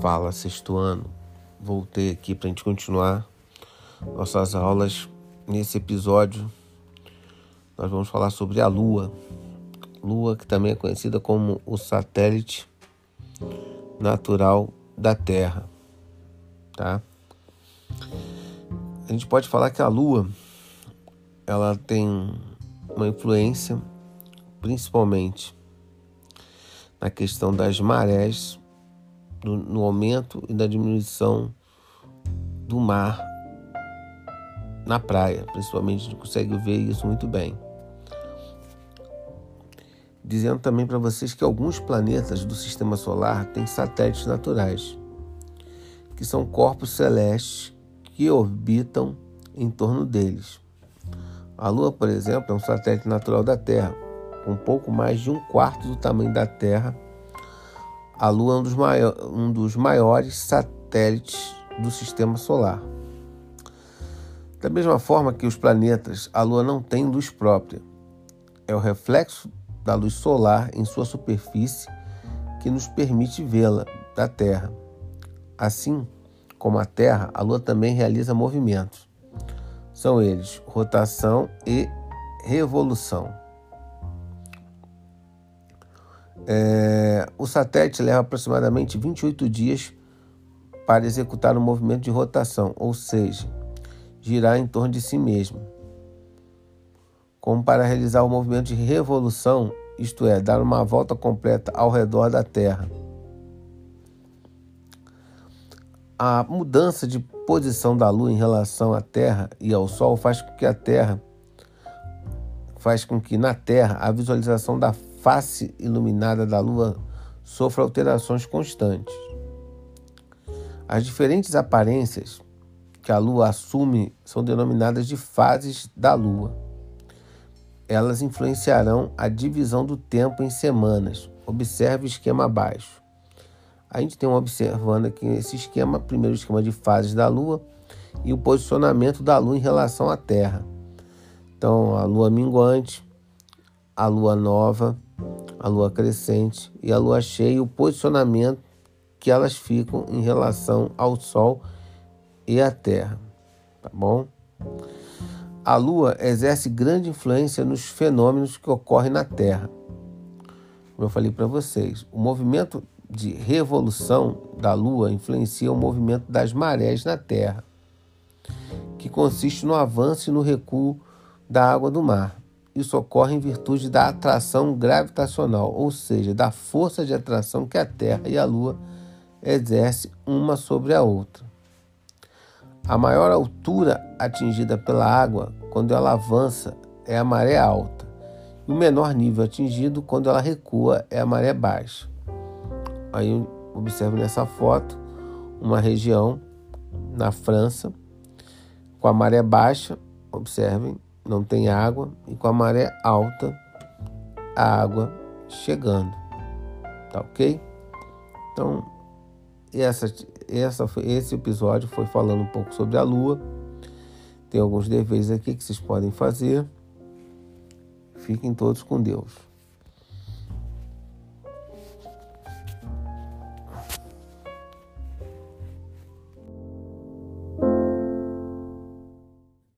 Fala, sexto ano. Voltei aqui para a gente continuar nossas aulas. Nesse episódio, nós vamos falar sobre a Lua. Lua, que também é conhecida como o satélite natural da Terra. Tá? A gente pode falar que a Lua ela tem uma influência principalmente na questão das marés, no, aumento e na diminuição do mar na praia, principalmente a gente consegue ver isso muito bem. Dizendo também para vocês que alguns planetas do sistema solar têm satélites naturais, que são corpos celestes que orbitam em torno deles. A Lua, por exemplo, é um satélite natural da Terra, com pouco mais de um quarto do tamanho da Terra. A Lua é um dos, um dos maiores satélites do sistema solar. Da mesma forma que os planetas, a Lua não tem luz própria. É o reflexo da luz solar em sua superfície que nos permite vê-la da Terra. Assim como a Terra, a Lua também realiza movimentos. São eles rotação e revolução. É, o satélite leva aproximadamente 28 dias para executar um movimento de rotação, ou seja, girar em torno de si mesmo. Como para realizar o movimento de revolução, isto é, dar uma volta completa ao redor da Terra. A mudança de posição da Lua em relação à Terra e ao Sol faz com que a Terra faz com que na Terra a visualização da face iluminada da Lua sofra alterações constantes. As diferentes aparências que a Lua assume são denominadas de fases da Lua. Elas influenciarão a divisão do tempo em semanas. Observe o esquema abaixo. A gente tem um observando aqui esse esquema, primeiro esquema de fases da Lua e o posicionamento da Lua em relação à Terra. Então, a Lua minguante, a Lua nova, a Lua crescente e a Lua cheia, e o posicionamento que elas ficam em relação ao Sol e a Terra, tá bom? A Lua exerce grande influência nos fenômenos que ocorrem na Terra. Como eu falei para vocês, o movimento de revolução da Lua influencia o movimento das marés na Terra, que consiste no avanço e no recuo da água do mar. Isso ocorre em virtude da atração gravitacional, ou seja, da força de atração que a Terra e a Lua exercem uma sobre a outra. A maior altura atingida pela água quando ela avança é a maré alta, e o menor nível atingido quando ela recua é a maré baixa. Aí observe nessa foto uma região na França com a maré baixa, observem, não tem água, e com a maré alta, a água chegando. Tá ok? Então, essa, essa, esse episódio foi falando um pouco sobre a Lua. Tem alguns deveres aqui que vocês podem fazer. Fiquem todos com Deus.